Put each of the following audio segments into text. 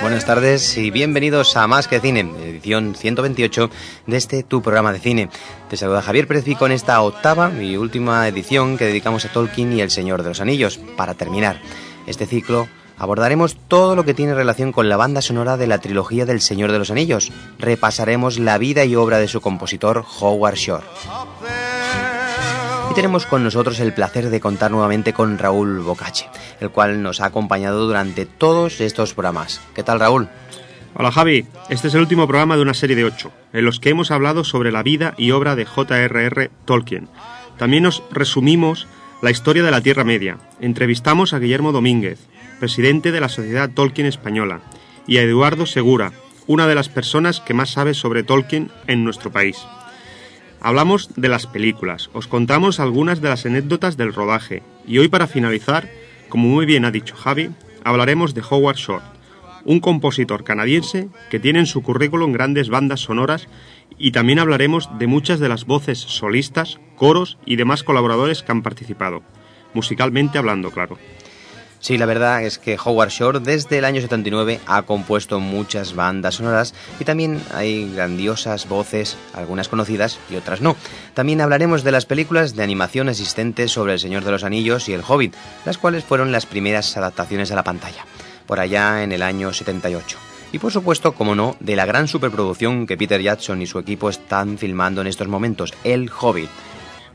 Buenas tardes y bienvenidos a Más que Cine, edición 128 de este tu programa de cine. Te saluda Javier Pérez y con esta octava y última edición que dedicamos a Tolkien y El Señor de los Anillos. Para terminar este ciclo, abordaremos todo lo que tiene relación con la banda sonora de la trilogía del Señor de los Anillos. Repasaremos la vida y obra de su compositor Howard Shore. Y tenemos con nosotros el placer de contar nuevamente con Raúl Bocache, el cual nos ha acompañado durante todos estos programas. ¿Qué tal, Raúl? Hola Javi, este es el último programa de una serie de ocho, en los que hemos hablado sobre la vida y obra de J.R.R. Tolkien. También nos resumimos la historia de la Tierra Media, entrevistamos a Guillermo Domínguez, presidente de la Sociedad Tolkien Española, y a Eduardo Segura, una de las personas que más sabe sobre Tolkien en nuestro país. Hablamos de las películas, os contamos algunas de las anécdotas del rodaje, y hoy para finalizar, como muy bien ha dicho Javi, hablaremos de Howard Shore, un compositor canadiense que tiene en su currículum grandes bandas sonoras y también hablaremos de muchas de las voces solistas, coros y demás colaboradores que han participado, musicalmente hablando, claro. Sí, la verdad es que Howard Shore desde el año 79 ha compuesto muchas bandas sonoras y también hay grandiosas voces, algunas conocidas y otras no. También hablaremos de las películas de animación existentes sobre El Señor de los Anillos y El Hobbit, las cuales fueron las primeras adaptaciones a la pantalla, por allá en el año 78. Y por supuesto, como no, de la gran superproducción que Peter Jackson y su equipo están filmando en estos momentos, El Hobbit.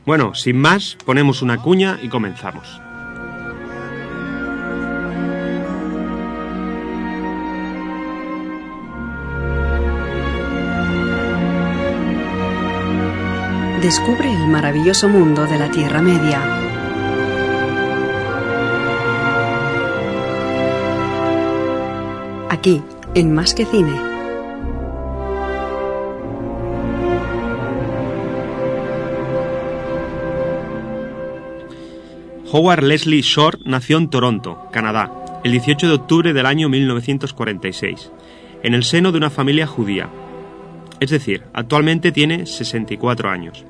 Bueno, sin más, ponemos una cuña y comenzamos. Descubre el maravilloso mundo de la Tierra Media. Aquí, en Más que Cine. Howard Leslie Shore nació en Toronto, Canadá, el 18 de octubre del año 1946, en el seno de una familia judía. Es decir, actualmente tiene 64 años.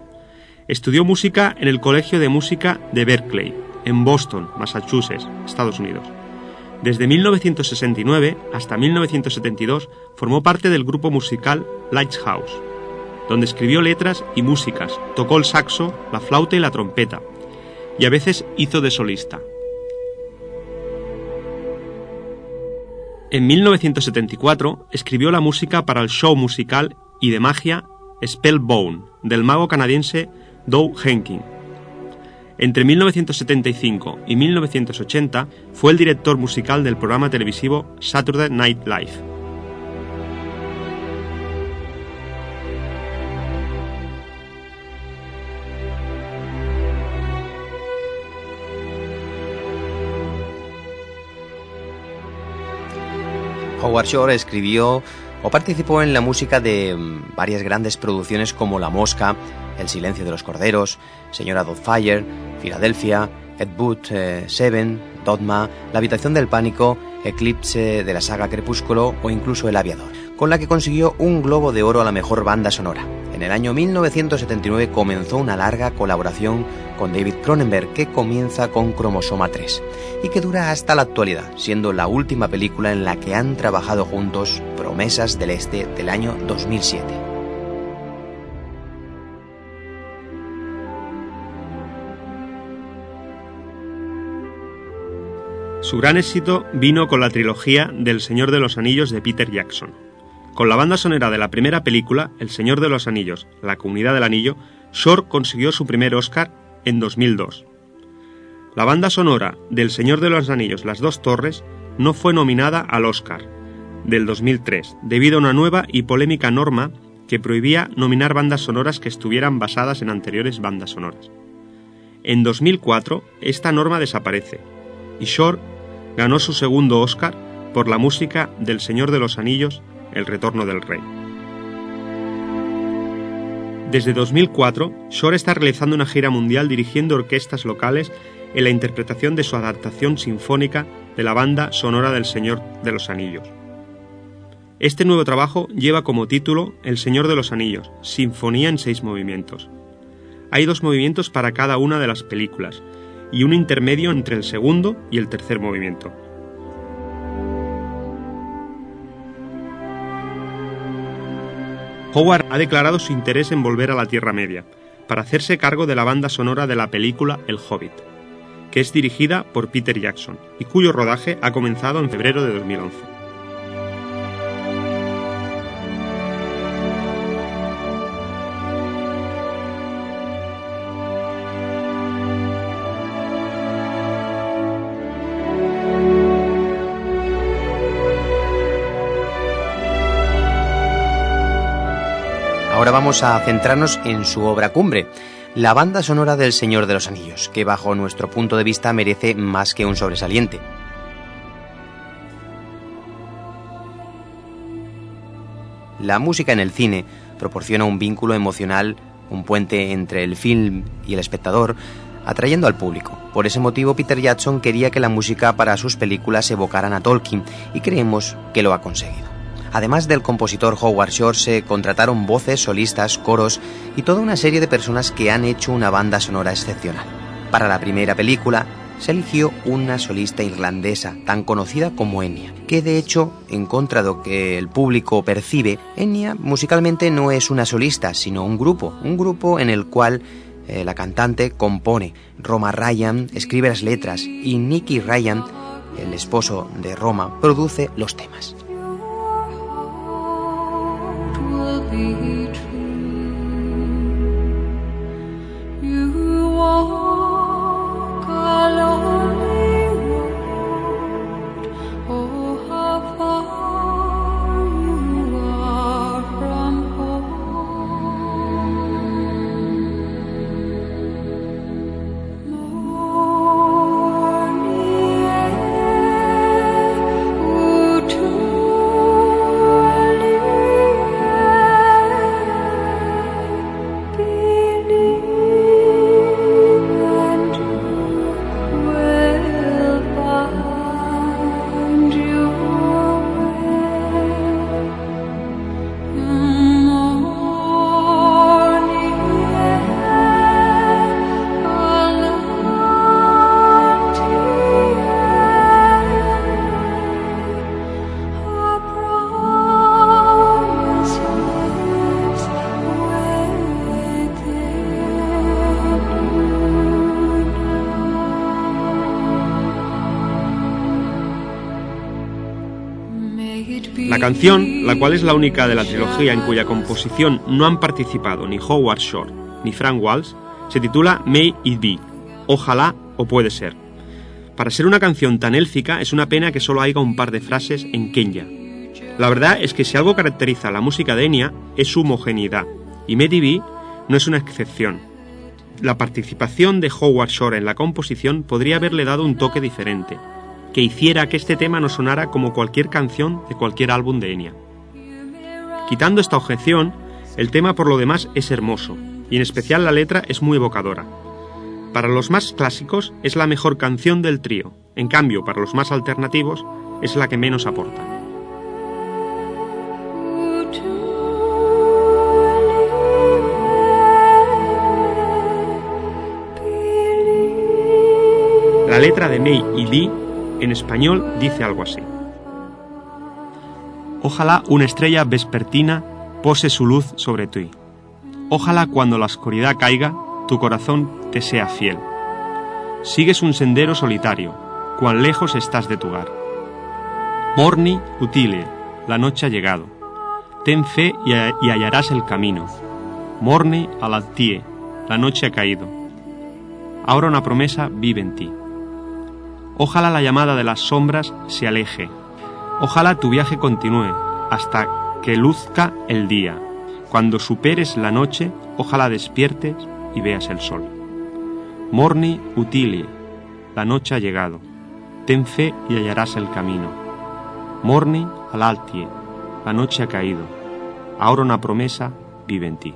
Estudió música en el Colegio de Música de Berkeley, en Boston, Massachusetts, Estados Unidos. Desde 1969 hasta 1972 formó parte del grupo musical Lighthouse, donde escribió letras y músicas, tocó el saxo, la flauta y la trompeta, y a veces hizo de solista. En 1974 escribió la música para el show musical y de magia Spellbound del mago canadiense Doug Henkin. Entre 1975 y 1980 fue el director musical del programa televisivo Saturday Night Live. Howard Shore escribió o participó en la música de mm, varias grandes producciones como La Mosca, El Silencio de los Corderos, Señora Doubtfire, Filadelfia, Ed Wood, eh, Seven, Dogma, La Habitación del Pánico, Eclipse de la saga Crepúsculo o incluso El Aviador, con la que consiguió un Globo de Oro a la mejor banda sonora. En el año 1979 comenzó una larga colaboración con David Cronenberg que comienza con Cromosoma 3 y que dura hasta la actualidad, siendo la última película en la que han trabajado juntos Promesas del Este del año 2007. Su gran éxito vino con la trilogía del Señor de los Anillos de Peter Jackson. Con la banda sonora de la primera película, El Señor de los Anillos, La Comunidad del Anillo, Shore consiguió su primer Oscar en 2002. La banda sonora del Señor de los Anillos, Las Dos Torres, no fue nominada al Oscar del 2003, debido a una nueva y polémica norma que prohibía nominar bandas sonoras que estuvieran basadas en anteriores bandas sonoras. En 2004, esta norma desaparece, y Shore ganó su segundo Oscar por la música del Señor de los Anillos, El Retorno del Rey. Desde 2004, Shore está realizando una gira mundial dirigiendo orquestas locales en la interpretación de su adaptación sinfónica de la banda sonora del Señor de los Anillos. Este nuevo trabajo lleva como título El Señor de los Anillos, Sinfonía en seis movimientos. Hay dos movimientos para cada una de las películas y un intermedio entre el segundo y el tercer movimiento. Howard ha declarado su interés en volver a la Tierra Media, para hacerse cargo de la banda sonora de la película El Hobbit, que es dirigida por Peter Jackson y cuyo rodaje ha comenzado en febrero de 2011. Vamos a centrarnos en su obra cumbre, la banda sonora del Señor de los Anillos, que bajo nuestro punto de vista merece más que un sobresaliente. La música en el cine proporciona un vínculo emocional, un puente entre el film y el espectador, atrayendo al público. Por ese motivo, Peter Jackson quería que la música para sus películas evocaran a Tolkien y creemos que lo ha conseguido. Además del compositor Howard Shore, se contrataron voces, solistas, coros y toda una serie de personas que han hecho una banda sonora excepcional. Para la primera película, se eligió una solista irlandesa tan conocida como Enya, que de hecho, en contra de lo que el público percibe, Enya musicalmente no es una solista, sino un grupo, un grupo en el cual eh, la cantante compone, Roma Ryan escribe las letras y Nicky Ryan, el esposo de Roma, produce los temas. Be canción, la cual es la única de la trilogía en cuya composición no han participado ni Howard Shore ni Frank Walsh, se titula May It Be, Ojalá o Puede Ser. Para ser una canción tan élfica es una pena que solo haya un par de frases en Kenya. La verdad es que si algo caracteriza a la música de Enya es su homogeneidad, y May It Be no es una excepción. La participación de Howard Shore en la composición podría haberle dado un toque diferente, que hiciera que este tema no sonara como cualquier canción de cualquier álbum de Enya. Quitando esta objeción, el tema por lo demás es hermoso, y en especial la letra es muy evocadora. Para los más clásicos es la mejor canción del trío, en cambio para los más alternativos es la que menos aporta. La letra de May y Lee en español dice algo así. Ojalá una estrella vespertina pose su luz sobre ti. Ojalá cuando la oscuridad caiga, tu corazón te sea fiel. Sigues un sendero solitario, cuán lejos estás de tu hogar. Morni utile, la noche ha llegado. Ten fe y, hallarás el camino. Morni alaltie, la noche ha caído. Ahora una promesa vive en ti. Ojalá la llamada de las sombras se aleje. Ojalá tu viaje continúe hasta que luzca el día. Cuando superes la noche, ojalá despiertes y veas el sol. Morni utile, la noche ha llegado. Ten fe y hallarás el camino. Morni al altie, la noche ha caído. Ahora una promesa vive en ti.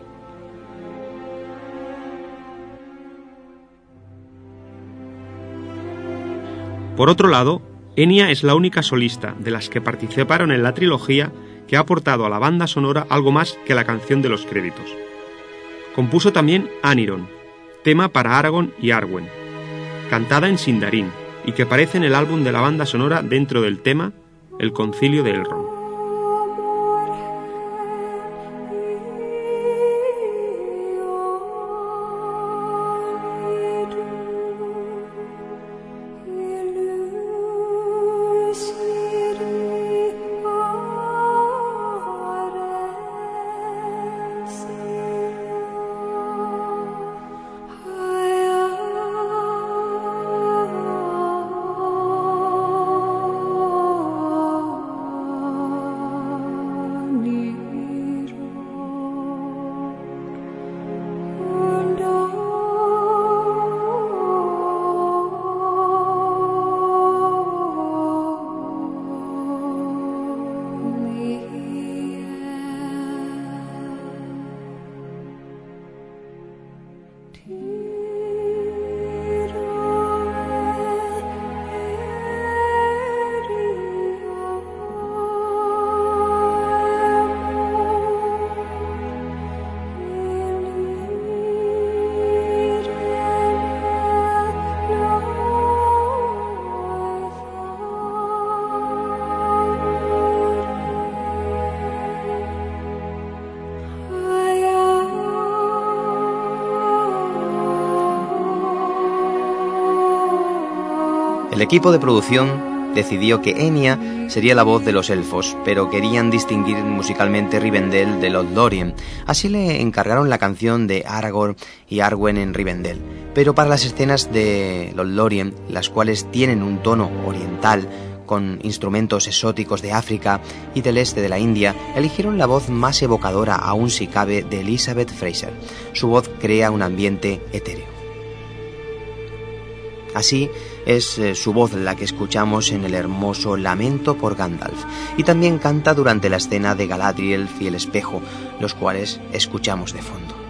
Por otro lado, Enya es la única solista de las que participaron en la trilogía que ha aportado a la banda sonora algo más que la canción de los créditos. Compuso también Aniron, tema para Aragorn y Arwen, cantada en Sindarin, y que aparece en el álbum de la banda sonora dentro del tema el concilio de Elrond. El equipo de producción decidió que Enya sería la voz de los elfos, pero querían distinguir musicalmente Rivendell de Lothlórien. Así le encargaron la canción de Aragorn y Arwen en Rivendell. Pero para las escenas de Lothlórien, las cuales tienen un tono oriental, con instrumentos exóticos de África y del este de la India, eligieron la voz más evocadora aún si cabe de Elizabeth Fraser. Su voz crea un ambiente etéreo. Así es eh, su voz la que escuchamos en el hermoso Lamento por Gandalf y también canta durante la escena de Galadriel y el espejo, los cuales escuchamos de fondo.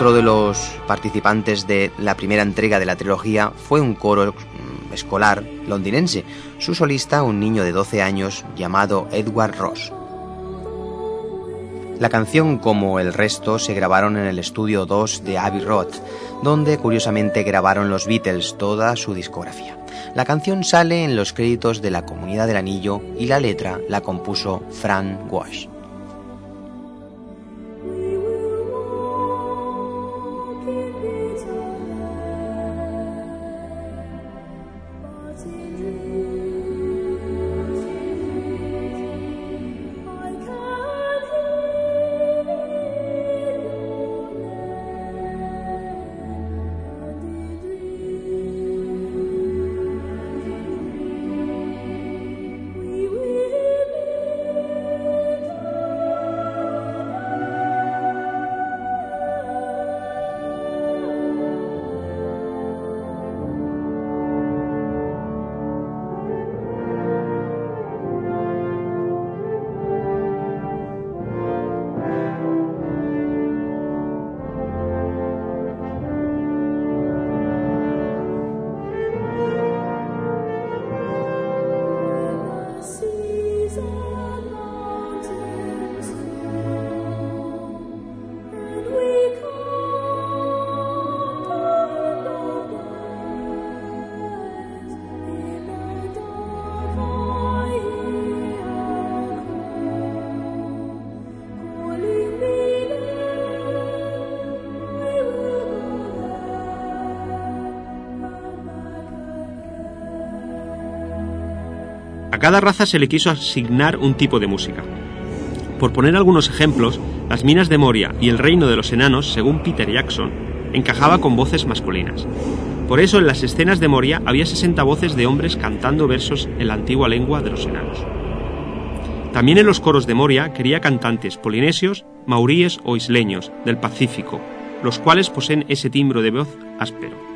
Otro de los participantes de la primera entrega de la trilogía fue un coro escolar londinense, su solista un niño de 12 años llamado Edward Ross. La canción, como el resto, se grabaron en el estudio 2 de Abbey Road, donde curiosamente grabaron los Beatles toda su discografía. La canción sale en los créditos de La Comunidad del Anillo y la letra la compuso Fran Walsh. Cada raza se le quiso asignar un tipo de música. Por poner algunos ejemplos, las minas de Moria y el reino de los enanos, según Peter Jackson, encajaba con voces masculinas. Por eso en las escenas de Moria había 60 voces de hombres cantando versos en la antigua lengua de los enanos. También en los coros de Moria quería cantantes polinesios, mauríes o isleños del Pacífico, los cuales poseen ese timbro de voz áspero.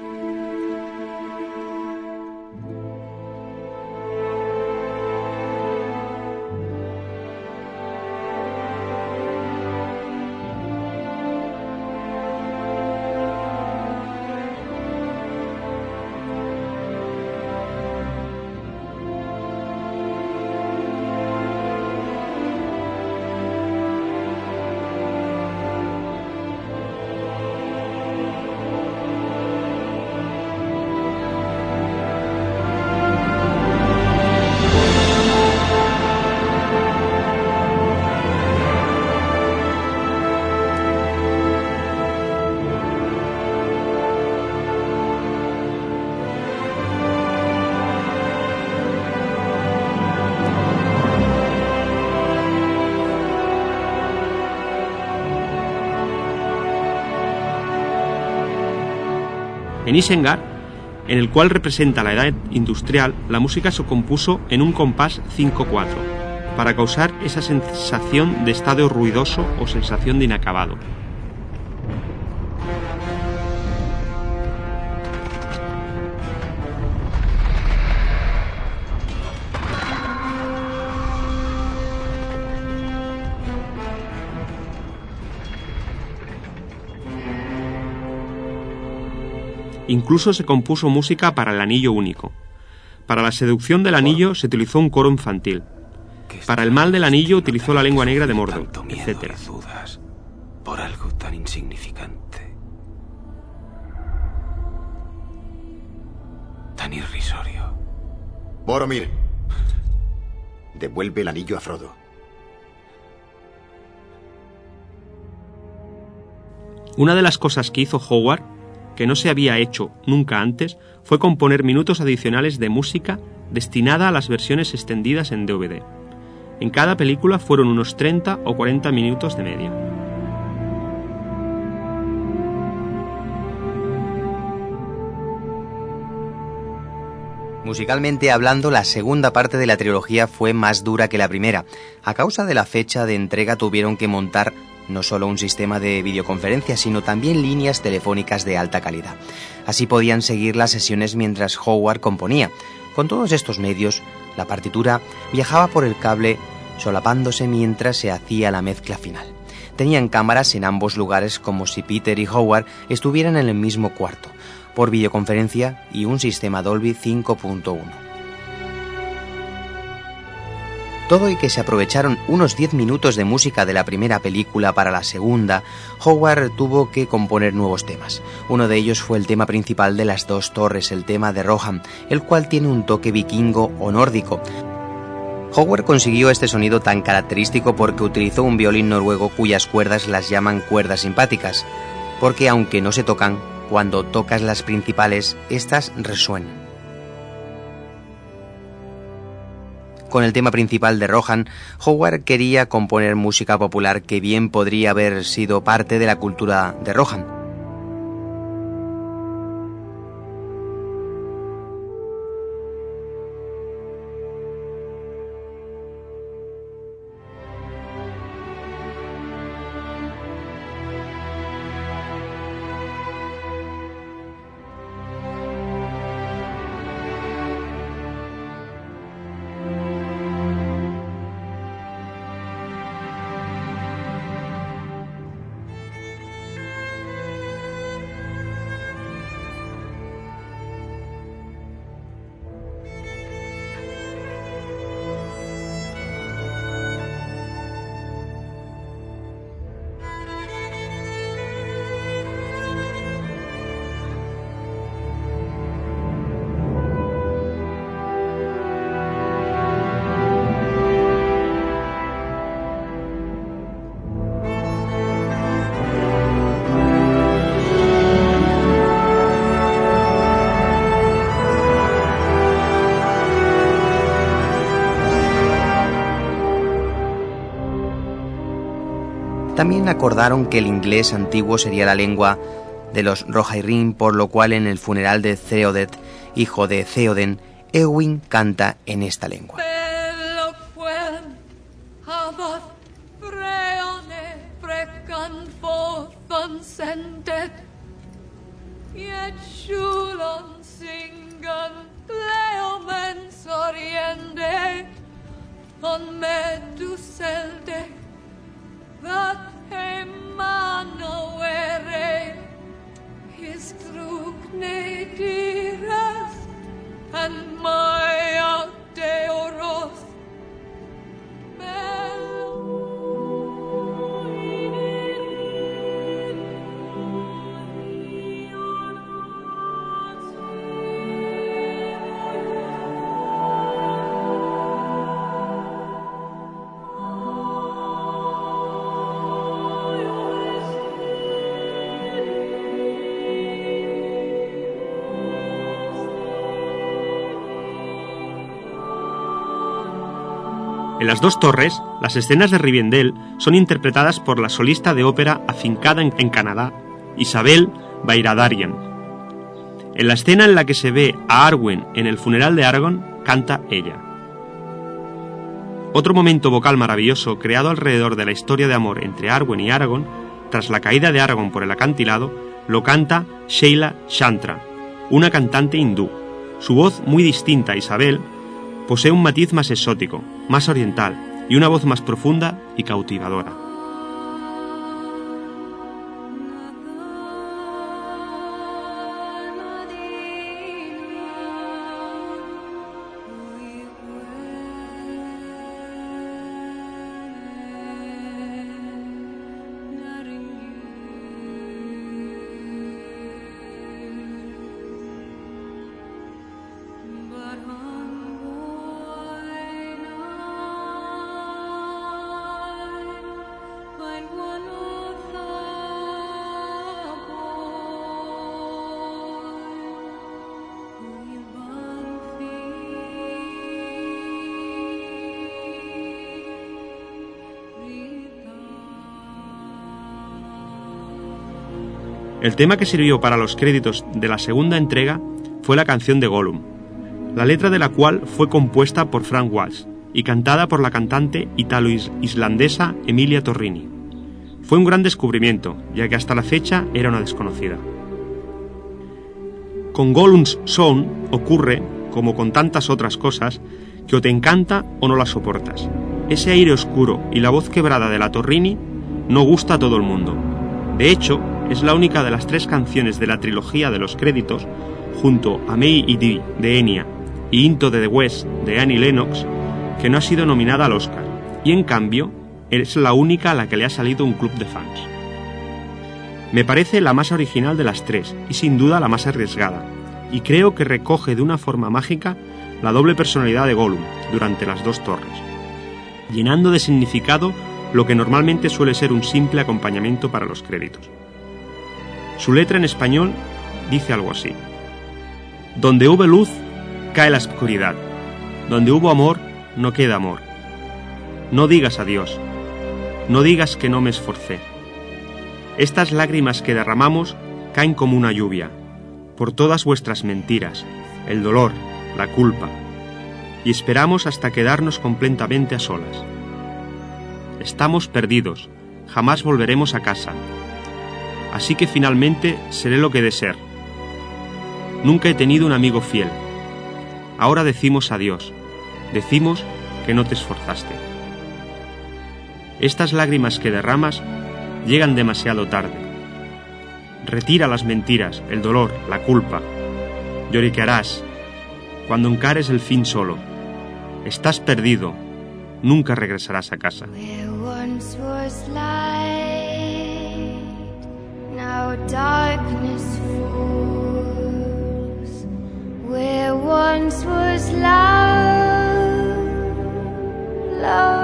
En Isengar, en el cual representa la edad industrial, la música se compuso en un compás 5-4, para causar esa sensación de estado ruidoso o sensación de inacabado. Incluso se compuso música para el anillo único. Para la seducción del anillo se utilizó un coro infantil. Para el mal del anillo utilizó la lengua negra de Mordor, etc. Por algo tan insignificante. Tan irrisorio. Boromir. Devuelve el anillo a Frodo. Una de las cosas que hizo Howard que no se había hecho nunca antes fue componer minutos adicionales de música destinada a las versiones extendidas en DVD. En cada película fueron unos 30 o 40 minutos de media. Musicalmente hablando, la segunda parte de la trilogía fue más dura que la primera. A causa de la fecha de entrega tuvieron que montar no solo un sistema de videoconferencia, sino también líneas telefónicas de alta calidad. Así podían seguir las sesiones mientras Howard componía. Con todos estos medios, la partitura viajaba por el cable solapándose mientras se hacía la mezcla final. Tenían cámaras en ambos lugares como si Peter y Howard estuvieran en el mismo cuarto, por videoconferencia y un sistema Dolby 5.1 todo y que se aprovecharon unos 10 minutos de música de la primera película para la segunda, Howard tuvo que componer nuevos temas. Uno de ellos fue el tema principal de las dos torres, el tema de Rohan, el cual tiene un toque vikingo o nórdico. Howard consiguió este sonido tan característico porque utilizó un violín noruego cuyas cuerdas las llaman cuerdas simpáticas, porque aunque no se tocan, cuando tocas las principales, estas resuenan. Con el tema principal de Rohan, Howard quería componer música popular que bien podría haber sido parte de la cultura de Rohan. También acordaron que el inglés antiguo sería la lengua de los Rohirrim, por lo cual en el funeral de Theodet, hijo de Theoden, Ewin canta en esta lengua. En las dos torres, las escenas de Rivendell son interpretadas por la solista de ópera afincada en, Canadá, Isabel Bairadarian. En la escena en la que se ve a Arwen en el funeral de Aragorn, canta ella. Otro momento vocal maravilloso creado alrededor de la historia de amor entre Arwen y Aragorn, tras la caída de Aragorn por el acantilado, lo canta Sheila Chantra, una cantante hindú. Su voz muy distinta a Isabel Posee un matiz más exótico, más oriental y una voz más profunda y cautivadora. El tema que sirvió para los créditos de la segunda entrega fue la canción de Gollum, la letra de la cual fue compuesta por Frank Walsh y cantada por la cantante italo-islandesa Emilia Torrini. Fue un gran descubrimiento, ya que hasta la fecha era una desconocida. Con Gollum's Song ocurre, como con tantas otras cosas, que o te encanta o no la soportas. Ese aire oscuro y la voz quebrada de la Torrini no gusta a todo el mundo. De hecho, es la única de las tres canciones de la trilogía de los créditos, junto a May y Dee de Enya y Into de the West de Annie Lennox, que no ha sido nominada al Oscar, y en cambio es la única a la que le ha salido un club de fans. Me parece la más original de las tres y sin duda la más arriesgada, y creo que recoge de una forma mágica la doble personalidad de Gollum durante las dos torres, llenando de significado lo que normalmente suele ser un simple acompañamiento para los créditos. Su letra en español dice algo así. Donde hubo luz, cae la oscuridad. Donde hubo amor, no queda amor. No digas adiós. No digas que no me esforcé. Estas lágrimas que derramamos caen como una lluvia, por todas vuestras mentiras, el dolor, la culpa, y esperamos hasta quedarnos completamente a solas. Estamos perdidos, jamás volveremos a casa, así que finalmente seré lo que de ser. Nunca he tenido un amigo fiel. Ahora decimos adiós, decimos que no te esforzaste. Estas lágrimas que derramas llegan demasiado tarde. Retira las mentiras, el dolor, la culpa. Lloriquearás cuando encares el fin solo. Estás perdido, nunca regresarás a casa. Darkness falls where once was love. Love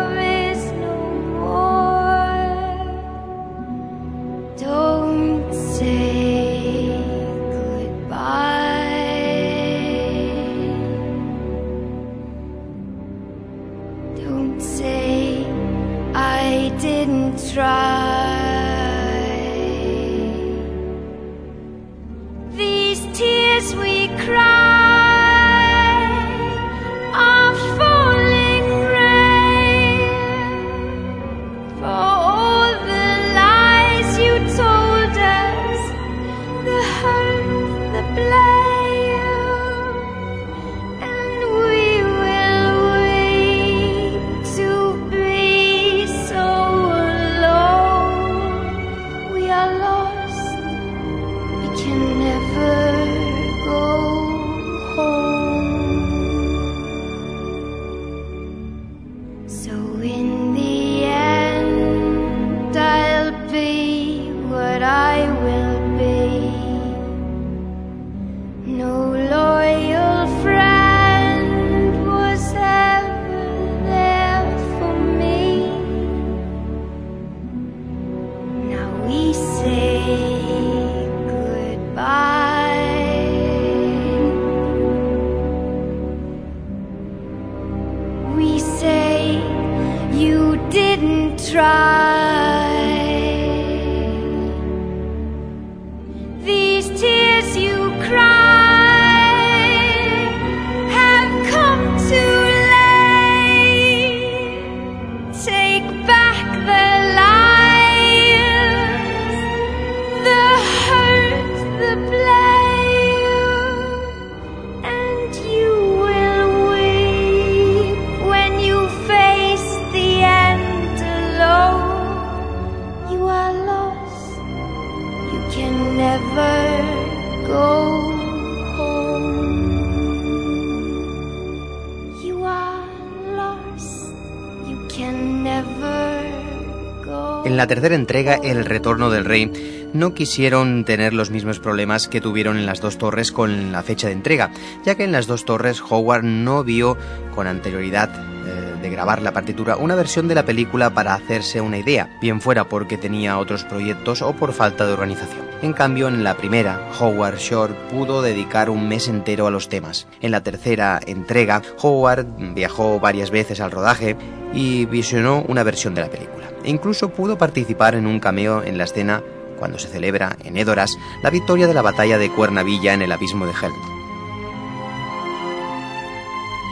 la tercera entrega, El Retorno del Rey, no quisieron tener los mismos problemas que tuvieron en las dos torres con la fecha de entrega, ya que en las dos torres Howard no vio con anterioridad eh, de grabar la partitura una versión de la película para hacerse una idea, bien fuera porque tenía otros proyectos o por falta de organización. En cambio, en la primera, Howard Shore pudo dedicar un mes entero a los temas. En la tercera entrega, Howard viajó varias veces al rodaje y visionó una versión de la película. E incluso pudo participar en un cameo en la escena cuando se celebra en Edoras la victoria de la batalla de Cuernavilla en el abismo de Helm.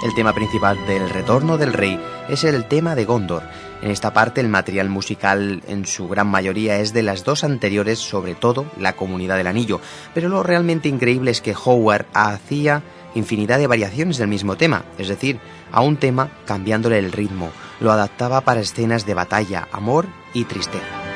El tema principal del Retorno del Rey es el tema de Gondor. En esta parte el material musical en su gran mayoría es de las dos anteriores, sobre todo la Comunidad del Anillo, pero lo realmente increíble es que Howard hacía infinidad de variaciones del mismo tema, es decir, a un tema cambiándole el ritmo, lo adaptaba para escenas de batalla, amor y tristeza.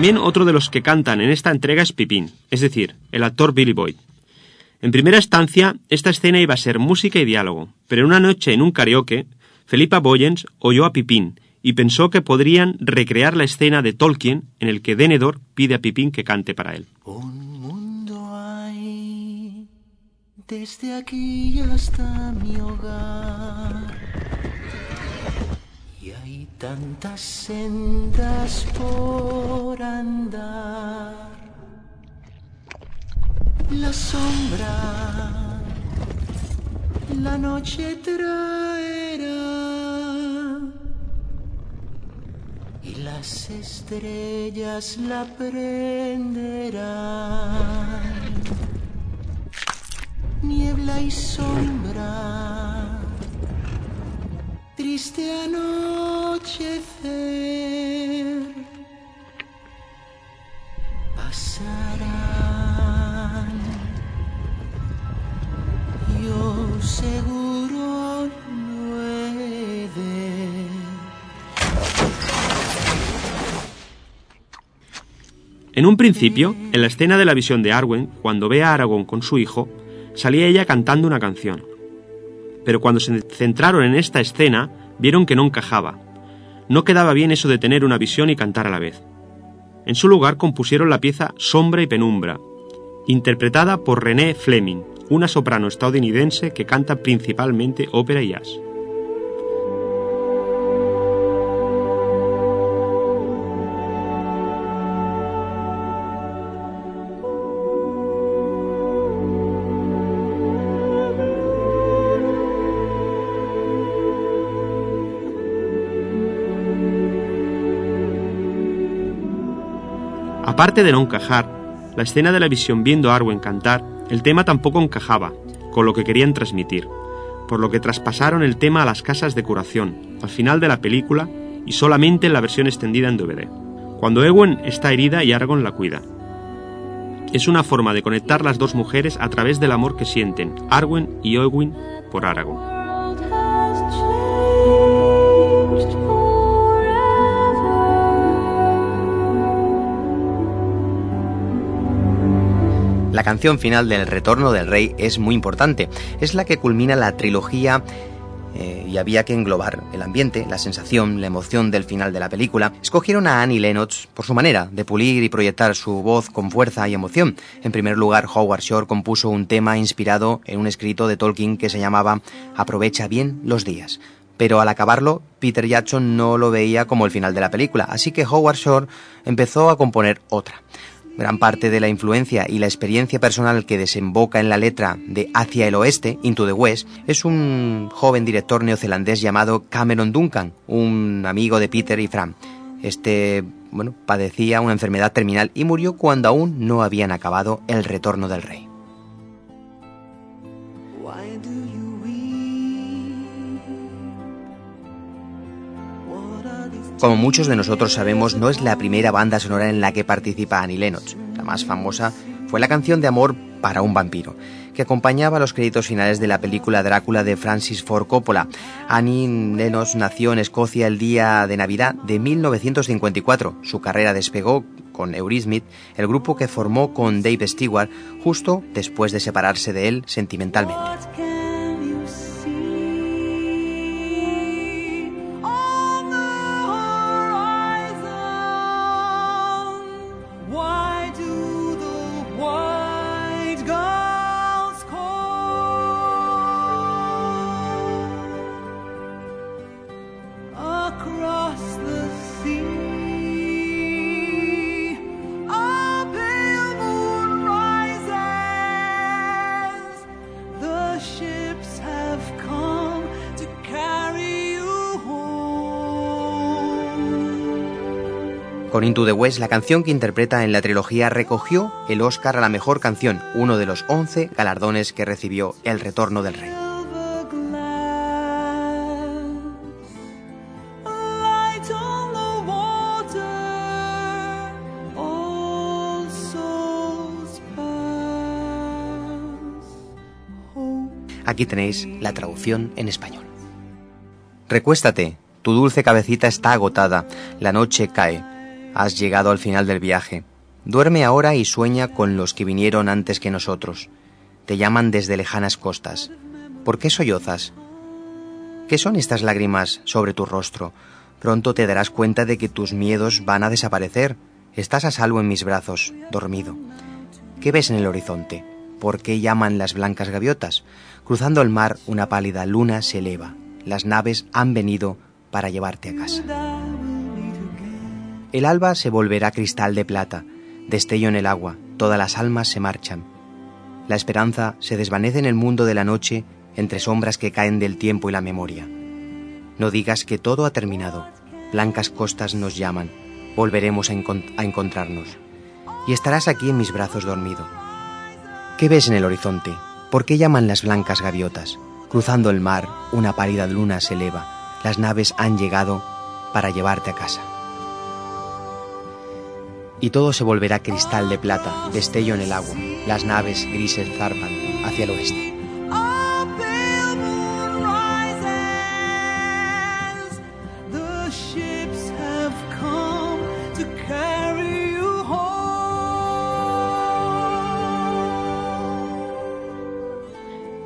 También otro de los que cantan en esta entrega es Pipín, es decir, el actor Billy Boyd. En primera instancia, esta escena iba a ser música y diálogo, pero una noche en un karaoke, Felipa Boyens oyó a Pipín y pensó que podrían recrear la escena de Tolkien en el que Denethor pide a Pipín que cante para él. Un mundo hay desde aquí hasta mi hogar. Tantas sendas por andar. La sombra, la noche traerá. Y las estrellas la prenderán. Niebla y sombra, triste anochecer. Yo seguro En un principio, en la escena de la visión de Arwen, cuando ve a Aragorn con su hijo, salía ella cantando una canción. Pero cuando se centraron en esta escena, vieron que no encajaba. No quedaba bien eso de tener una visión y cantar a la vez. En su lugar compusieron la pieza Sombra y Penumbra, interpretada por René Fleming, una soprano estadounidense que canta principalmente ópera y jazz. Aparte de no encajar, la escena de la visión viendo a Arwen cantar, el tema tampoco encajaba con lo que querían transmitir, por lo que traspasaron el tema a las casas de curación, al final de la película y solamente en la versión extendida en DVD, cuando Ewen está herida y Aragorn la cuida. es una forma de conectar las dos mujeres a través del amor que sienten Arwen y Owen por Aragorn. La canción final del Retorno del Rey es muy importante. Es la que culmina la trilogía eh, y había que englobar el ambiente, la sensación, la emoción del final de la película, escogieron a Annie Lennox por su manera de pulir y proyectar su voz con fuerza y emoción. En primer lugar, Howard Shore compuso un tema inspirado en un escrito de Tolkien que se llamaba Aprovecha bien los días. Pero al acabarlo, Peter Jackson no lo veía como el final de la película, así que Howard Shore empezó a componer otra. Gran parte de la influencia y la experiencia personal que desemboca en la letra de Hacia el Oeste, Into the West, es un joven director neozelandés llamado Cameron Duncan, un amigo de Peter y Fran. Este, bueno, padecía una enfermedad terminal y murió cuando aún no habían acabado el retorno del rey. Como muchos de nosotros sabemos, no es la primera banda sonora en la que participa Annie Lennox. La más famosa fue la canción de amor para un vampiro, que acompañaba los créditos finales de la película Drácula de Francis Ford Coppola. Annie Lennox nació en Escocia el día de Navidad de 1954. Su carrera despegó con Eurythmics, el grupo que formó con Dave Stewart justo después de separarse de él sentimentalmente. Con Into the West, la canción que interpreta en la trilogía recogió el Oscar a la mejor canción, uno de los 11 galardones que recibió El Retorno del Rey. Aquí tenéis la traducción en español. Recuéstate, tu dulce cabecita está agotada, la noche cae Has llegado al final del viaje. Duerme ahora y sueña con los que vinieron antes que nosotros. Te llaman desde lejanas costas. ¿Por qué sollozas? ¿Qué son estas lágrimas sobre tu rostro? Pronto te darás cuenta de que tus miedos van a desaparecer. Estás a salvo en mis brazos, dormido. ¿Qué ves en el horizonte? ¿Por qué llaman las blancas gaviotas? Cruzando el mar, una pálida luna se eleva. Las naves han venido para llevarte a casa. El alba se volverá cristal de plata, destello en el agua, todas las almas se marchan. La esperanza se desvanece en el mundo de la noche entre sombras que caen del tiempo y la memoria. No digas que todo ha terminado, blancas costas nos llaman, volveremos a, encontrarnos. Y estarás aquí en mis brazos dormido. ¿Qué ves en el horizonte? ¿Por qué llaman las blancas gaviotas? Cruzando el mar, una pálida luna se eleva. Las naves han llegado para llevarte a casa y todo se volverá cristal de plata, destello en el agua. Las naves grises zarpan hacia el oeste.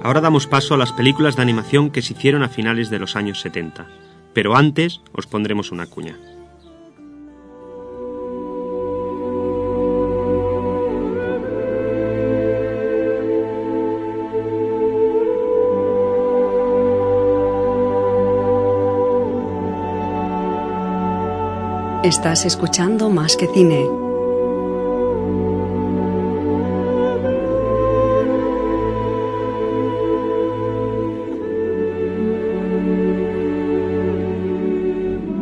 Ahora damos paso a las películas de animación que se hicieron a finales de los años 70, pero antes os pondremos una cuña. Estás escuchando Más que Cine.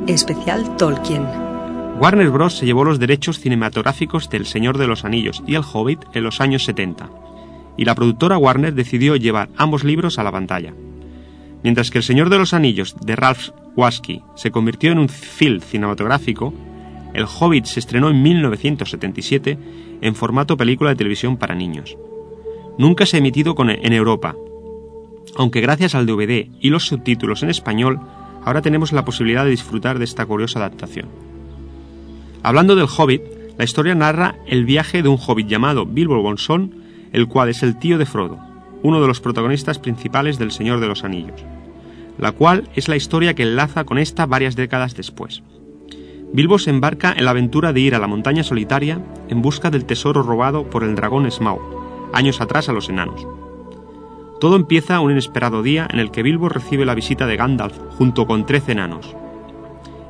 Especial Tolkien. Warner Bros. se llevó los derechos cinematográficos del Señor de los Anillos y El Hobbit en los años 70, y la productora Warner decidió llevar ambos libros a la pantalla. Mientras que El Señor de los Anillos de Ralph Wasky se convirtió en un film cinematográfico, El Hobbit se estrenó en 1977 en formato película de televisión para niños. Nunca se ha emitido con- en Europa, aunque gracias al DVD y los subtítulos en español, ahora tenemos la posibilidad de disfrutar de esta curiosa adaptación. Hablando del Hobbit, la historia narra el viaje de un hobbit llamado Bilbo Bolsón, el cual es el tío de Frodo, uno de los protagonistas principales del Señor de los Anillos, la cual es la historia que enlaza con esta varias décadas después. Bilbo se embarca en la aventura de ir a la montaña solitaria en busca del tesoro robado por el dragón Smaug, años atrás a los enanos. Todo empieza un inesperado día en el que Bilbo recibe la visita de Gandalf junto con trece enanos,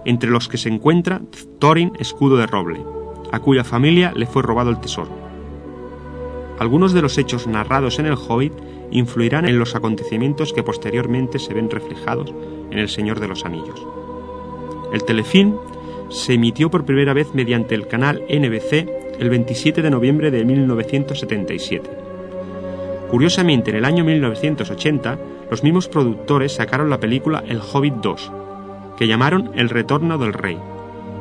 entre los que se encuentra Thorin Escudo de Roble, a cuya familia le fue robado el tesoro. Algunos de los hechos narrados en el Hobbit influirán en los acontecimientos que posteriormente se ven reflejados en El Señor de los Anillos. El telefilm se emitió por primera vez mediante el canal NBC el 27 de noviembre de 1977. Curiosamente, en el año 1980, los mismos productores sacaron la película El Hobbit 2, que llamaron El Retorno del Rey,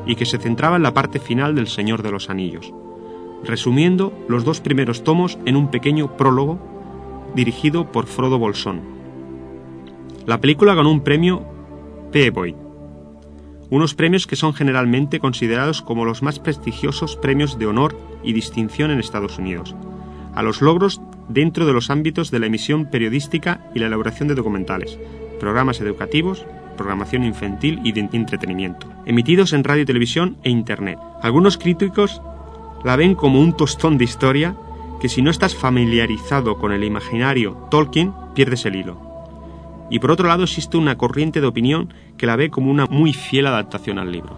y que se centraba en la parte final del Señor de los Anillos, resumiendo los dos primeros tomos en un pequeño prólogo dirigido por Frodo Bolsón. La película ganó un premio Peabody, unos premios que son generalmente considerados como los más prestigiosos premios de honor y distinción en Estados Unidos, a los logros dentro de los ámbitos de la emisión periodística y la elaboración de documentales, programas educativos, programación infantil y de entretenimiento, emitidos en radio, televisión e internet. Algunos críticos la ven como un tostón de historia que si no estás familiarizado con el imaginario Tolkien, pierdes el hilo. Y por otro lado existe una corriente de opinión que la ve como una muy fiel adaptación al libro.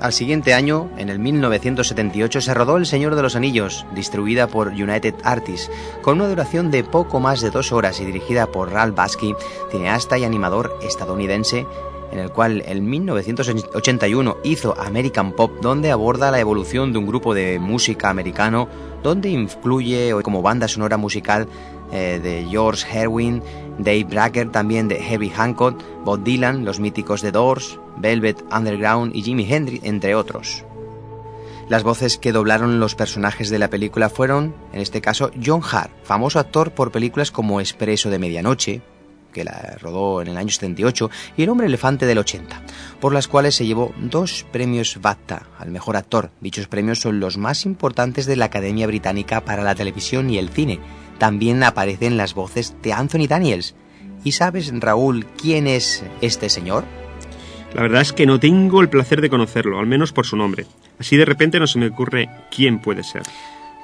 Al siguiente año, en el 1978, se rodó El Señor de los Anillos, distribuida por United Artists, con una duración de poco más de dos horas y dirigida por Ralph Bakshi, cineasta y animador estadounidense, en el cual en 1981 hizo American Pop, donde aborda la evolución de un grupo de música americano, donde incluye como banda sonora musical eh, de George Herwin, Dave Bracker, también de Heavy Hancock, Bob Dylan, los míticos The Doors, Velvet Underground y Jimi Hendrix, entre otros. Las voces que doblaron los personajes de la película fueron, en este caso, John Hart, famoso actor por películas como Expreso de Medianoche, que la rodó en el año 78, y El hombre elefante del 80, por las cuales se llevó dos premios BAFTA al mejor actor. Dichos premios son los más importantes de la Academia Británica para la televisión y el cine. También aparecen las voces de Anthony Daniels. ¿Y sabes, Raúl, quién es este señor? La verdad es que no tengo el placer de conocerlo, al menos por su nombre. Así de repente no se me ocurre quién puede ser.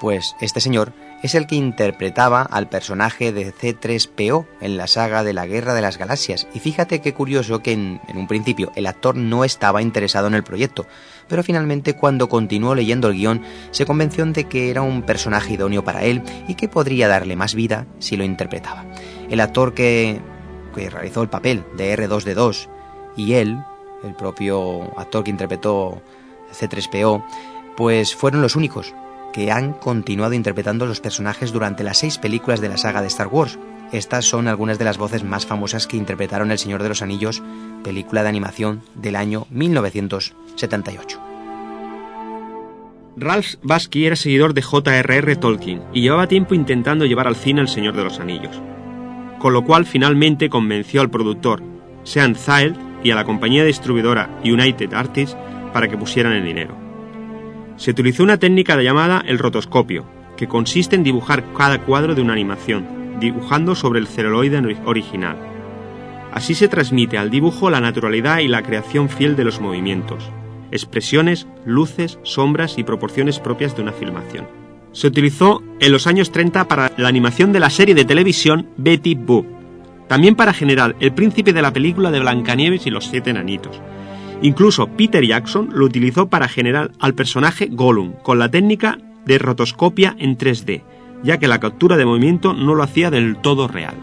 Pues este señor es el que interpretaba al personaje de C3PO en la saga de la Guerra de las Galaxias. Y fíjate qué curioso que en, en, un principio el actor no estaba interesado en el proyecto, pero finalmente cuando continuó leyendo el guion se convenció de que era un personaje idóneo para él y que podría darle más vida si lo interpretaba. El actor que, que realizó el papel de R2D2 y él, el propio actor que interpretó C3PO, pues fueron los únicos que han continuado interpretando los personajes durante las seis películas de la saga de Star Wars. Estas son algunas de las voces más famosas que interpretaron El Señor de los Anillos, película de animación del año 1978. Ralph Bakshi era seguidor de J.R.R. Tolkien y llevaba tiempo intentando llevar al cine El Señor de los Anillos, con lo cual finalmente convenció al productor Sean Ziel y a la compañía distribuidora United Artists para que pusieran el dinero. Se utilizó una técnica llamada el rotoscopio, que consiste en dibujar cada cuadro de una animación, dibujando sobre el celuloide original. Así se transmite al dibujo la naturalidad y la creación fiel de los movimientos, expresiones, luces, sombras y proporciones propias de una filmación. Se utilizó en los años 30 para la animación de la serie de televisión Betty Boop, también para generar el príncipe de la película de Blancanieves y los siete enanitos, Incluso Peter Jackson lo utilizó para generar al personaje Gollum con la técnica de rotoscopia en 3D, ya que la captura de movimiento no lo hacía del todo real.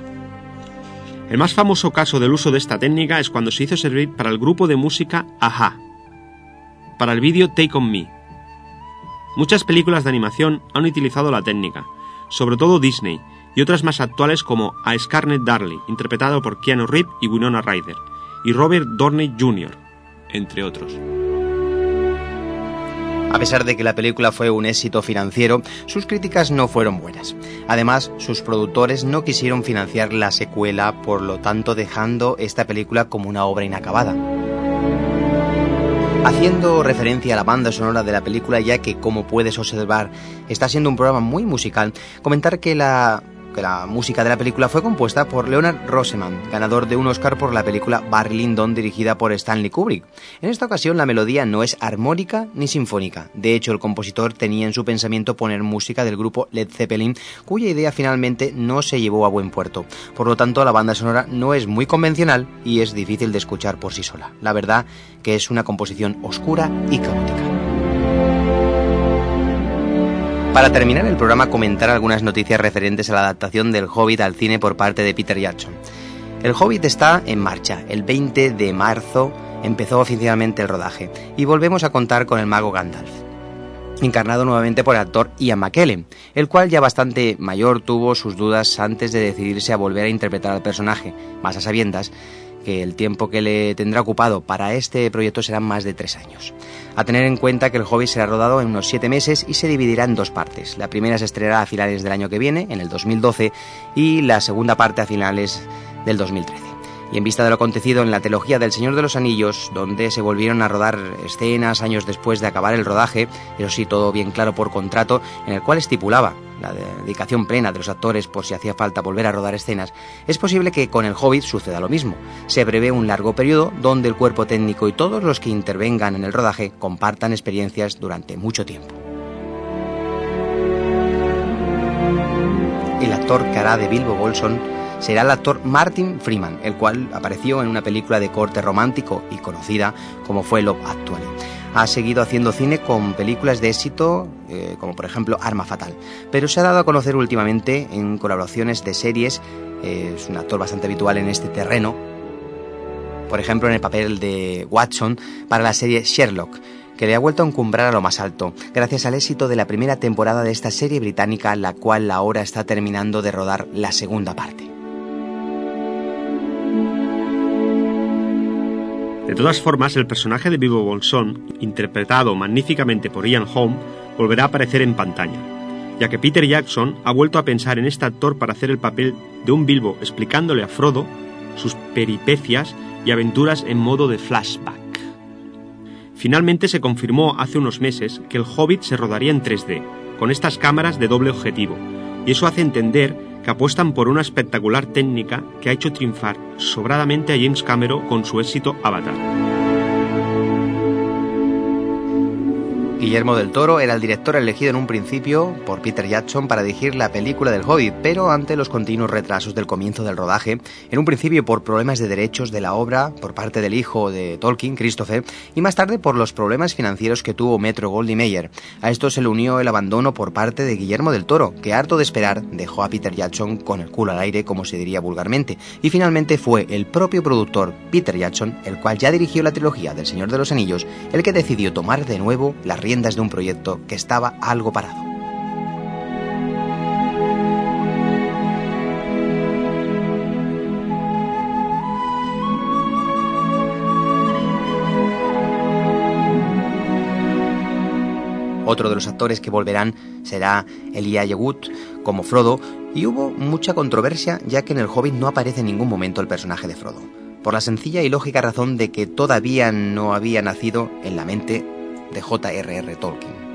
El más famoso caso del uso de esta técnica es cuando se hizo servir para el grupo de música Aja, para el vídeo Take On Me. Muchas películas de animación han utilizado la técnica, sobre todo Disney, y otras más actuales como A Scarlet Darling, interpretado por Keanu Reeves y Winona Ryder, y Robert Downey Jr., entre otros. A pesar de que la película fue un éxito financiero, sus críticas no fueron buenas. Además, sus productores no quisieron financiar la secuela, por lo tanto dejando esta película como una obra inacabada. Haciendo referencia a la banda sonora de la película, ya que como puedes observar está siendo un programa muy musical, comentar que la que la música de la película fue compuesta por Leonard Roseman, ganador de un Oscar por la película Barry dirigida por Stanley Kubrick. En esta ocasión la melodía no es armónica ni sinfónica. De hecho, el compositor tenía en su pensamiento poner música del grupo Led Zeppelin, cuya idea finalmente no se llevó a buen puerto. Por lo tanto, la banda sonora no es muy convencional y es difícil de escuchar por sí sola. La verdad que es una composición oscura y caótica. Para terminar el programa comentar algunas noticias referentes a la adaptación del Hobbit al cine por parte de Peter Jackson. El Hobbit está en marcha. El 20 de marzo empezó oficialmente el rodaje y volvemos a contar con el mago Gandalf, encarnado nuevamente por el actor Ian McKellen, el cual ya bastante mayor tuvo sus dudas antes de decidirse a volver a interpretar al personaje, más a sabiendas que el tiempo que le tendrá ocupado para este proyecto serán más de tres años. A tener en cuenta que el hobby será rodado en unos siete meses y se dividirá en dos partes. La primera se estrenará a finales del año que viene, en el 2012, y la segunda parte a finales del 2013 y en vista de lo acontecido en la trilogía del Señor de los Anillos, donde se volvieron a rodar escenas años después de acabar el rodaje, pero sí todo bien claro por contrato, en el cual estipulaba la dedicación plena de los actores por si hacía falta volver a rodar escenas, es posible que con el Hobbit suceda lo mismo. Se prevé un largo periodo donde el cuerpo técnico y todos los que intervengan en el rodaje compartan experiencias durante mucho tiempo. El actor que hará de Bilbo Bolson será el actor Martin Freeman, el cual apareció en una película de corte romántico y conocida como fue Love Actually. Ha seguido haciendo cine con películas de éxito, eh, como por ejemplo Arma Fatal, pero se ha dado a conocer últimamente en colaboraciones de series, eh, es un actor bastante habitual en este terreno, por ejemplo en el papel de Watson para la serie Sherlock, que le ha vuelto a encumbrar a lo más alto, gracias al éxito de la primera temporada de esta serie británica, la cual ahora está terminando de rodar la segunda parte. De todas formas, el personaje de Bilbo Bolsón, interpretado magníficamente por Ian Holm, volverá a aparecer en pantalla, ya que Peter Jackson ha vuelto a pensar en este actor para hacer el papel de un Bilbo explicándole a Frodo sus peripecias y aventuras en modo de flashback. Finalmente se confirmó hace unos meses que el Hobbit se rodaría en 3D, con estas cámaras de doble objetivo, y eso hace entender que apuestan por una espectacular técnica que ha hecho triunfar sobradamente a James Cameron con su éxito Avatar. Guillermo del Toro era el director elegido en un principio por Peter Jackson para dirigir la película del Hobbit, pero ante los continuos retrasos del comienzo del rodaje, en un principio por problemas de derechos de la obra por parte del hijo de Tolkien, Christopher, y más tarde por los problemas financieros que tuvo Metro Goldie Mayer. A esto se le unió el abandono por parte de Guillermo del Toro, que harto de esperar dejó a Peter Jackson con el culo al aire, como se diría vulgarmente, y finalmente fue el propio productor Peter Jackson, el cual ya dirigió la trilogía del Señor de los Anillos, el que decidió tomar de nuevo las de un proyecto que estaba algo parado. Otro de los actores que volverán será Elijah Yegut como Frodo y hubo mucha controversia ya que en el Hobbit no aparece en ningún momento el personaje de Frodo, por la sencilla y lógica razón de que todavía no había nacido en la mente de J.R.R. Tolkien.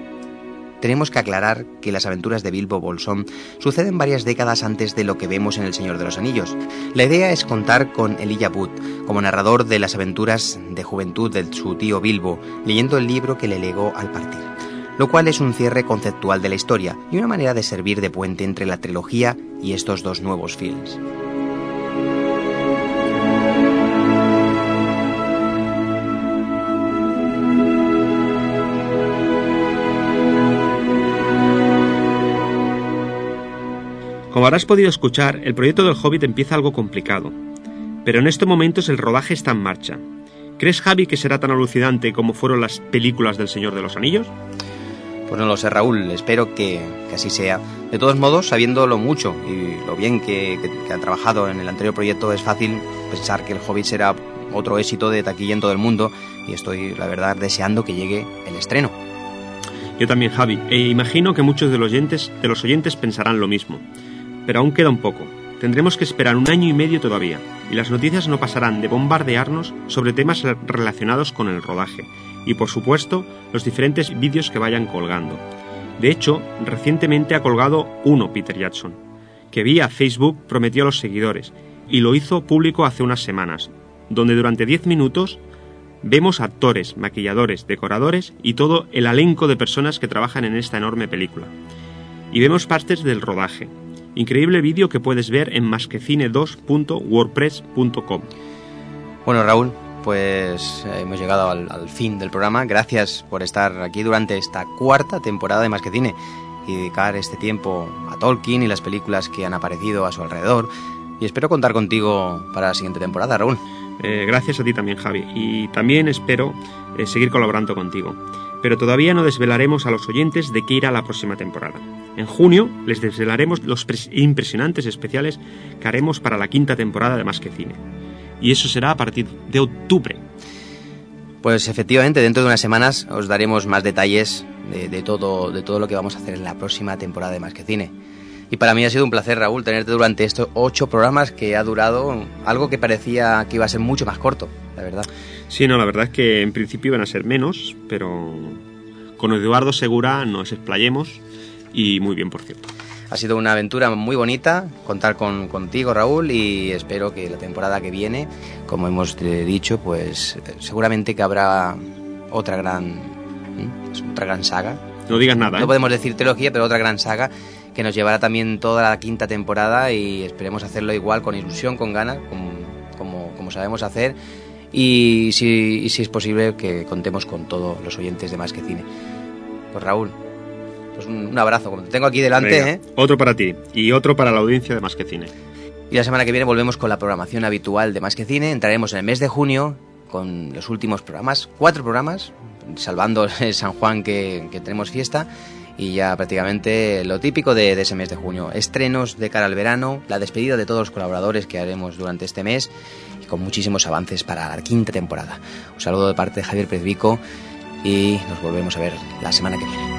Tenemos que aclarar que las aventuras de Bilbo Bolsón suceden varias décadas antes de lo que vemos en El Señor de los Anillos. La idea es contar con Elijah Wood como narrador de las aventuras de juventud de su tío Bilbo, leyendo el libro que le legó al partir, lo cual es un cierre conceptual de la historia y una manera de servir de puente entre la trilogía y estos dos nuevos films. Como habrás podido escuchar, el proyecto del Hobbit empieza algo complicado, pero en estos momentos el rodaje está en marcha. ¿Crees, Javi, que será tan alucinante como fueron las películas del Señor de los Anillos? Pues no lo sé, Raúl, espero que, así sea. De todos modos, sabiendo lo mucho y lo bien que, que, han trabajado en el anterior proyecto, es fácil pensar que el Hobbit será otro éxito de taquilla en todo el mundo y estoy, la verdad, deseando que llegue el estreno. Yo también, Javi, e imagino que muchos de los oyentes, de los oyentes pensarán lo mismo. Pero aún queda un poco. Tendremos que esperar un año y medio todavía, y las noticias no pasarán de bombardearnos sobre temas relacionados con el rodaje, y por supuesto los diferentes vídeos que vayan colgando. De hecho, recientemente ha colgado uno Peter Jackson, que vía Facebook prometió a los seguidores, y lo hizo público hace unas semanas, donde durante 10 minutos vemos actores, maquilladores, decoradores y todo el elenco de personas que trabajan en esta enorme película. Y vemos partes del rodaje. Increíble vídeo que puedes ver en masquecine2.wordpress.com. Bueno, Raúl, pues eh, hemos llegado al, al, fin del programa. Gracias por estar aquí durante esta cuarta temporada de Más que Cine y dedicar este tiempo a Tolkien y las películas que han aparecido a su alrededor. Y espero contar contigo para la siguiente temporada, Raúl. Eh, gracias a ti también, Javi. Y también espero eh, seguir colaborando contigo. Pero todavía no desvelaremos a los oyentes de qué irá la próxima temporada. En junio les desvelaremos los impresionantes especiales que haremos para la quinta temporada de Más que Cine. Y eso será a partir de octubre. Pues efectivamente, dentro de unas semanas os daremos más detalles de, todo, de todo lo que vamos a hacer en la próxima temporada de Más que Cine. Y para mí ha sido un placer, Raúl, tenerte durante estos ocho programas que ha durado algo que parecía que iba a ser mucho más corto, la verdad. Sí, no, la verdad es que en principio iban a ser menos, pero con Eduardo Segura nos explayemos y muy bien, por cierto. Ha sido una aventura muy bonita contar con, contigo, Raúl, y espero que la temporada que viene, como hemos dicho, pues seguramente que habrá otra gran, otra gran saga. No digas nada. No ¿eh? podemos decir trilogía, pero otra gran saga que nos llevará también toda la quinta temporada y esperemos hacerlo igual, con ilusión, con ganas, como, como, sabemos hacer. Y si, y si, es posible, que contemos con todos los oyentes de Más que Cine. Pues Raúl, pues un, un abrazo, como te tengo aquí delante. Venga, ¿eh? Otro para ti y otro para la audiencia de Más que Cine. Y la semana que viene volvemos con la programación habitual de Más que Cine. Entraremos en el mes de junio con los últimos programas, cuatro programas, salvando San Juan que, que tenemos fiesta y ya prácticamente lo típico de, ese mes de junio. Estrenos de cara al verano, la despedida de todos los colaboradores que haremos durante este mes y con muchísimos avances para la quinta temporada. Un saludo de parte de Javier Prezvico y nos volvemos a ver la semana que viene.